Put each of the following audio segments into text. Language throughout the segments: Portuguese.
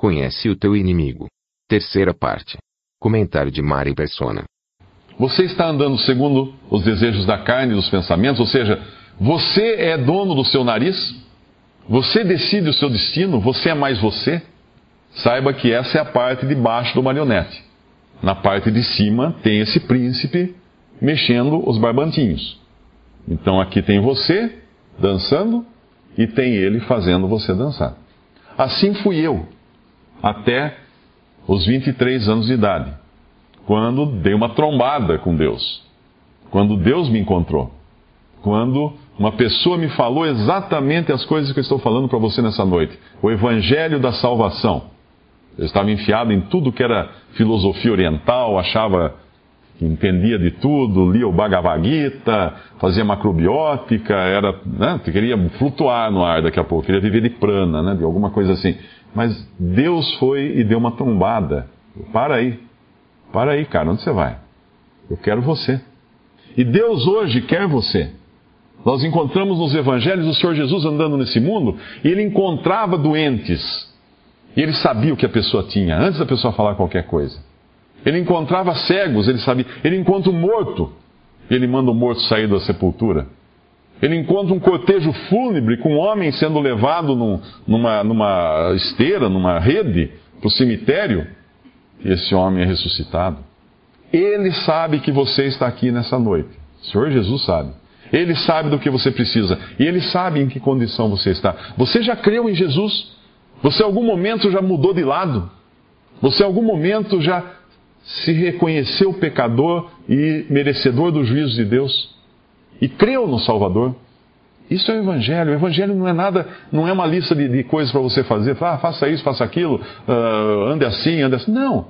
Conhece o teu inimigo. Terceira parte. Comentário de Mari Persona. Você está andando segundo os desejos da carne e dos pensamentos, ou seja, você é dono do seu nariz? Você decide o seu destino? Você é mais você? Saiba que essa é a parte de baixo do marionete. Na parte de cima tem esse príncipe mexendo os barbantinhos. Então aqui tem você dançando e tem ele fazendo você dançar. Assim fui eu, até os 23 anos de idade, quando dei uma trombada com Deus. Quando Deus me encontrou. Quando uma pessoa me falou exatamente as coisas que eu estou falando para você nessa noite. O Evangelho da Salvação. Eu estava enfiado em tudo que era filosofia oriental, achava que entendia de tudo, lia o Bhagavad Gita, fazia macrobiótica, era, né, queria flutuar no ar daqui a pouco, queria viver de prana, né, de alguma coisa assim. Mas Deus foi e deu uma trombada. Para aí, para aí, cara, onde você vai? Eu quero você. E Deus hoje quer você. Nós encontramos nos evangelhos o Senhor Jesus andando nesse mundo e ele encontrava doentes. E ele sabia o que a pessoa tinha, antes da pessoa falar qualquer coisa. Ele encontrava cegos, ele sabia. Ele encontra um morto, ele manda o morto sair da sepultura. Ele encontra um cortejo fúnebre com um homem sendo levado num, numa, numa esteira, numa rede, para o cemitério, e esse homem é ressuscitado. Ele sabe que você está aqui nessa noite. O Senhor Jesus sabe. Ele sabe do que você precisa. E ele sabe em que condição você está. Você já creu em Jesus? Você em algum momento já mudou de lado? Você em algum momento já se reconheceu pecador e merecedor do juízo de Deus? E creu no Salvador? Isso é o Evangelho. O Evangelho não é nada, não é uma lista de, de coisas para você fazer. Ah, faça isso, faça aquilo, uh, ande assim, ande assim. Não.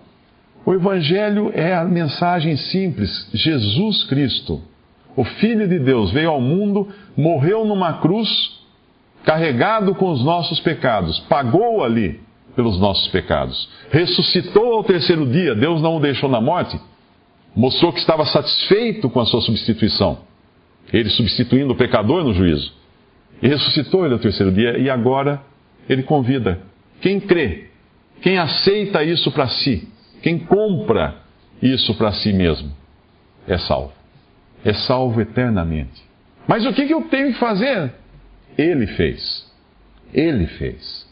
O Evangelho é a mensagem simples. Jesus Cristo, o Filho de Deus, veio ao mundo, morreu numa cruz, carregado com os nossos pecados, pagou ali pelos nossos pecados. Ressuscitou ao terceiro dia, Deus não o deixou na morte, mostrou que estava satisfeito com a sua substituição, ele substituindo o pecador no juízo. E ressuscitou ele ao terceiro dia, e agora ele convida quem crê, quem aceita isso para si, quem compra isso para si mesmo, é salvo. É salvo eternamente. Mas o que, que eu tenho que fazer? Ele fez. Ele fez.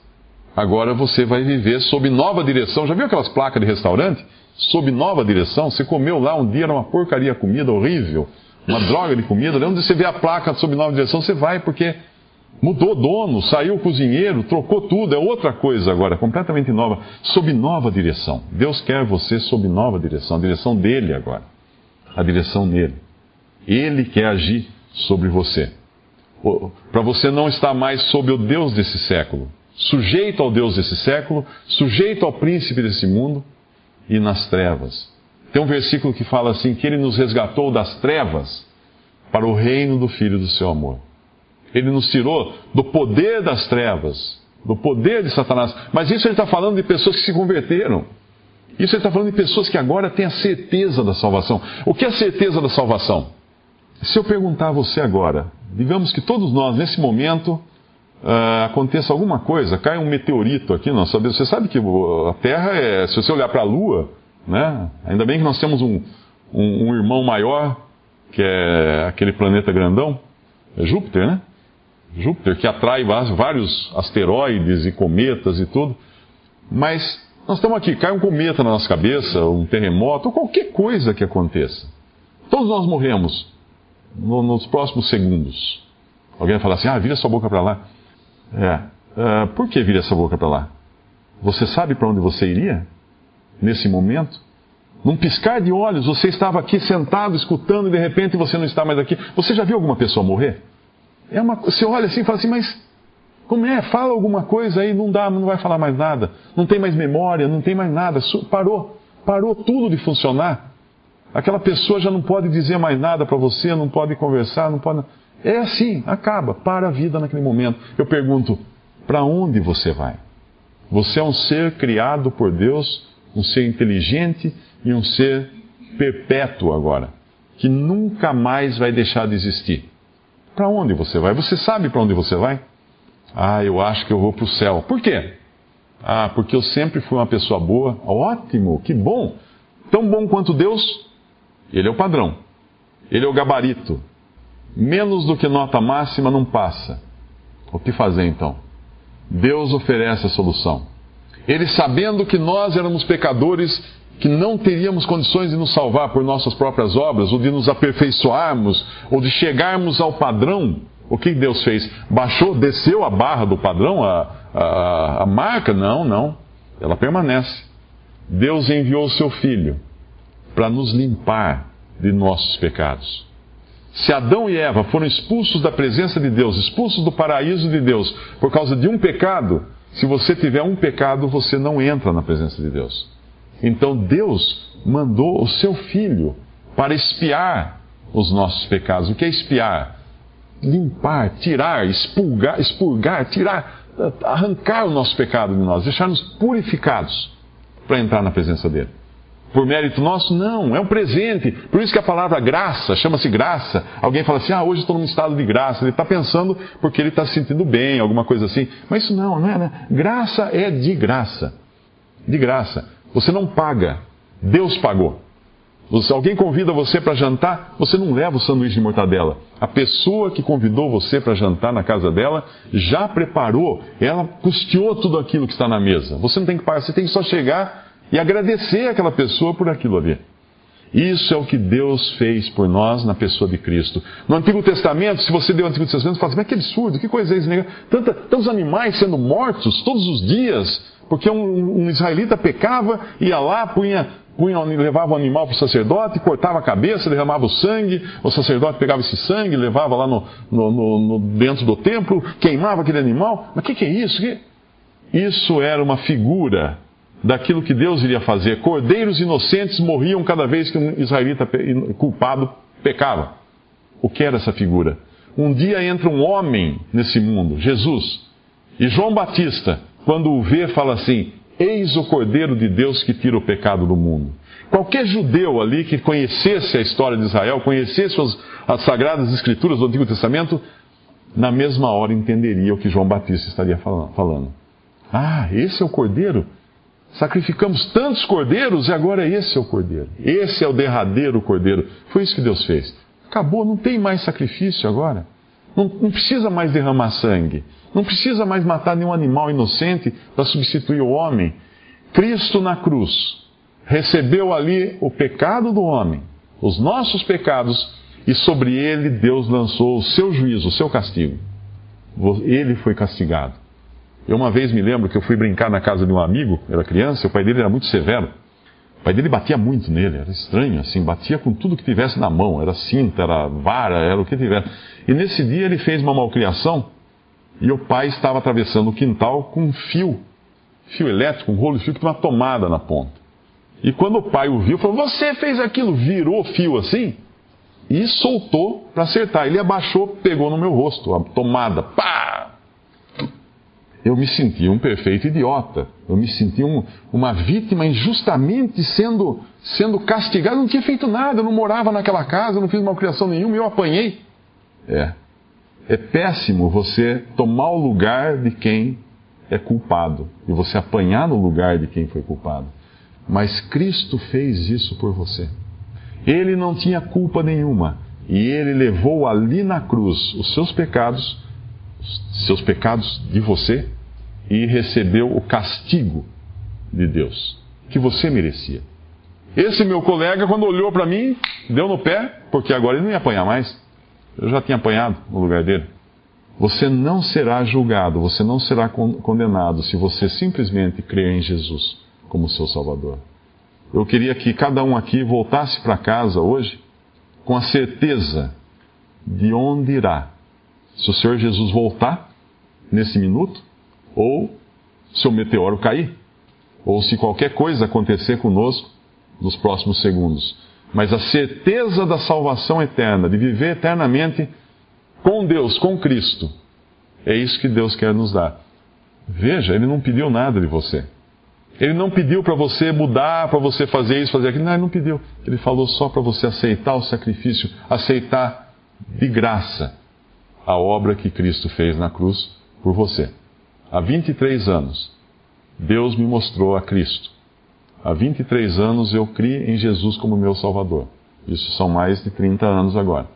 Agora você vai viver sob nova direção. Já viu aquelas placas de restaurante? Sob nova direção. Você comeu lá um dia, era uma porcaria comida horrível, uma droga de comida. Onde você vê a placa sob nova direção, você vai porque mudou dono, saiu o cozinheiro, trocou tudo, é outra coisa agora, completamente nova, sob nova direção. Deus quer você sob nova direção, a direção dele agora, a direção nele. Ele quer agir sobre você. Para você não estar mais sob o Deus desse século, sujeito ao Deus desse século, sujeito ao príncipe desse mundo e nas trevas. Tem um versículo que fala assim: que ele nos resgatou das trevas para o reino do Filho do seu amor. Ele nos tirou do poder das trevas, do poder de Satanás. Mas isso ele está falando de pessoas que se converteram. Isso ele está falando de pessoas que agora têm a certeza da salvação. O que é a certeza da salvação? Se eu perguntar a você agora, digamos que todos nós, nesse momento, uh, aconteça alguma coisa, cai um meteorito aqui, nós sabemos, você sabe que a Terra é, se você olhar para a Lua, né, ainda bem que nós temos um, um, um, irmão maior, que é aquele planeta grandão, é Júpiter, né? Júpiter, que atrai vários asteroides e cometas e tudo, mas nós estamos aqui, cai um cometa na nossa cabeça, um terremoto, ou qualquer coisa que aconteça. Todos nós morremos no, nos próximos segundos. Alguém vai falar assim: ah, vira sua boca para lá. É. Uh, por que vira essa boca para lá? Você sabe para onde você iria? Nesse momento? Num piscar de olhos, você estava aqui sentado, escutando, e de repente você não está mais aqui. Você já viu alguma pessoa morrer? É uma, você olha assim e fala assim, mas Como é? Fala alguma coisa aí, não dá, não vai falar mais nada. Não tem mais memória, não tem mais nada. Parou. Parou tudo de funcionar. Aquela pessoa já não pode dizer mais nada para você, não pode conversar, não pode. É assim, acaba, para a vida naquele momento. Eu pergunto: para onde você vai? Você é um ser criado por Deus, um ser inteligente e um ser perpétuo agora, que nunca mais vai deixar de existir. Para onde você vai? Você sabe para onde você vai? Ah, eu acho que eu vou para o céu. Por quê? Ah, porque eu sempre fui uma pessoa boa. Ótimo, que bom. Tão bom quanto Deus? Ele é o padrão. Ele é o gabarito. Menos do que nota máxima não passa. O que fazer então? Deus oferece a solução. Ele, sabendo que nós éramos pecadores, que não teríamos condições de nos salvar por nossas próprias obras, ou de nos aperfeiçoarmos, ou de chegarmos ao padrão, o que Deus fez? Baixou, desceu a barra do padrão, a, a, a marca? Não, não. Ela permanece. Deus enviou o seu Filho para nos limpar de nossos pecados. Se Adão e Eva foram expulsos da presença de Deus, expulsos do paraíso de Deus, por causa de um pecado, se você tiver um pecado, você não entra na presença de Deus. Então Deus mandou o seu filho para espiar os nossos pecados. O que é espiar? Limpar, tirar, expurgar, expurgar, tirar, arrancar o nosso pecado de nós, deixar-nos purificados para entrar na presença dele. Por mérito nosso? Não, é um presente. Por isso que a palavra graça chama-se graça. Alguém fala assim, ah, hoje estou num estado de graça. Ele está pensando porque ele está se sentindo bem, alguma coisa assim. Mas isso não, não é, né? Graça é de graça. De graça. Você não paga. Deus pagou. Se alguém convida você para jantar, você não leva o sanduíche de mortadela. A pessoa que convidou você para jantar na casa dela já preparou, ela custeou tudo aquilo que está na mesa. Você não tem que pagar, você tem que só chegar e agradecer aquela pessoa por aquilo ali. Isso é o que Deus fez por nós na pessoa de Cristo. No Antigo Testamento, se você deu o Antigo Testamento, você fala assim, mas que absurdo, que coisa é isso? Né? Tanta, tantos animais sendo mortos todos os dias, porque um, um israelita pecava, ia lá, punha, punha, levava o animal para o sacerdote, cortava a cabeça, derramava o sangue, o sacerdote pegava esse sangue, levava lá no, no, no, dentro do templo, queimava aquele animal. Mas o que, que é isso? Isso era uma figura daquilo que Deus iria fazer. Cordeiros inocentes morriam cada vez que um israelita culpado pecava. O que era essa figura? Um dia entra um homem nesse mundo, Jesus. E João Batista, quando o vê, fala assim: Eis o Cordeiro de Deus que tira o pecado do mundo. Qualquer judeu ali que conhecesse a história de Israel, conhecesse as, as Sagradas Escrituras do Antigo Testamento, na mesma hora entenderia o que João Batista estaria falando. Ah, esse é o Cordeiro Sacrificamos tantos cordeiros e agora esse é o cordeiro. Esse é o derradeiro cordeiro. Foi isso que Deus fez. Acabou, não tem mais sacrifício agora. Não, não precisa mais derramar sangue. Não precisa mais matar nenhum animal inocente para substituir o homem. Cristo na cruz recebeu ali o pecado do homem, os nossos pecados, e sobre ele Deus lançou o seu juízo, o seu castigo. Ele foi castigado. Eu uma vez me lembro que eu fui brincar na casa de um amigo, era criança, o pai dele era muito severo. O pai dele batia muito nele, era estranho, assim, batia com tudo que tivesse na mão, era cinta, era vara, era o que tivesse. E nesse dia ele fez uma malcriação e o pai estava atravessando o quintal com um fio, fio elétrico, um rolo de fio que tinha uma tomada na ponta. E quando o pai o viu, falou: Você fez aquilo, virou fio assim e soltou para acertar. Ele abaixou, pegou no meu rosto, a tomada, pá! Eu me senti um perfeito idiota. Eu me senti um, uma vítima injustamente sendo, sendo castigado. Eu não tinha feito nada, eu não morava naquela casa, eu não fiz malcriação nenhuma, eu apanhei. É. É péssimo você tomar o lugar de quem é culpado e você apanhar no lugar de quem foi culpado. Mas Cristo fez isso por você. Ele não tinha culpa nenhuma e ele levou ali na cruz os seus pecados seus pecados de você e recebeu o castigo de Deus que você merecia. Esse meu colega, quando olhou para mim, deu no pé, porque agora ele não ia apanhar mais. Eu já tinha apanhado no lugar dele. Você não será julgado, você não será condenado se você simplesmente crer em Jesus como seu Salvador. Eu queria que cada um aqui voltasse para casa hoje com a certeza de onde irá se o Senhor Jesus voltar, nesse minuto, ou se o meteoro cair, ou se qualquer coisa acontecer conosco nos próximos segundos. Mas a certeza da salvação eterna, de viver eternamente com Deus, com Cristo, é isso que Deus quer nos dar. Veja, Ele não pediu nada de você. Ele não pediu para você mudar, para você fazer isso, fazer aquilo. Não, ele não pediu. Ele falou só para você aceitar o sacrifício, aceitar de graça a obra que Cristo fez na cruz por você. Há 23 anos, Deus me mostrou a Cristo. Há 23 anos eu criei em Jesus como meu Salvador. Isso são mais de 30 anos agora.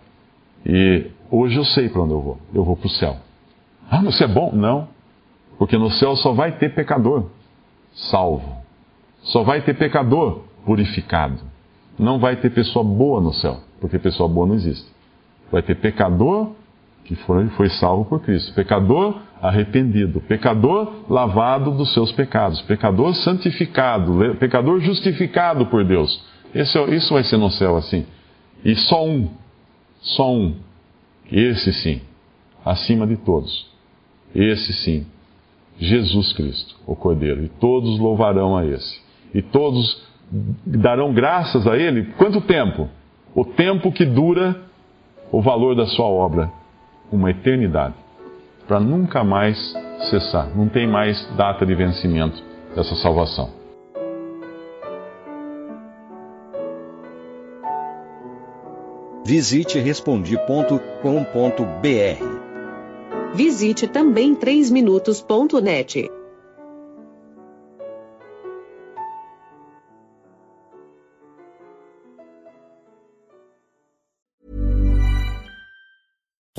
E hoje eu sei para onde eu vou. Eu vou para o céu. Ah, mas isso é bom? Não. Porque no céu só vai ter pecador salvo. Só vai ter pecador purificado. Não vai ter pessoa boa no céu, porque pessoa boa não existe. Vai ter pecador que foi, foi salvo por Cristo, pecador arrependido, pecador lavado dos seus pecados, pecador santificado, pecador justificado por Deus. Esse, é isso vai ser no céu assim. E só um, só um, esse sim, acima de todos. Esse sim, Jesus Cristo, o Cordeiro, e todos louvarão a esse. E todos darão graças a Ele. Quanto tempo? O tempo que dura o valor da sua obra, uma eternidade, para nunca mais cessar. Não tem mais data de vencimento dessa salvação. Visite respondi.com.br Visite também 3minutos.net.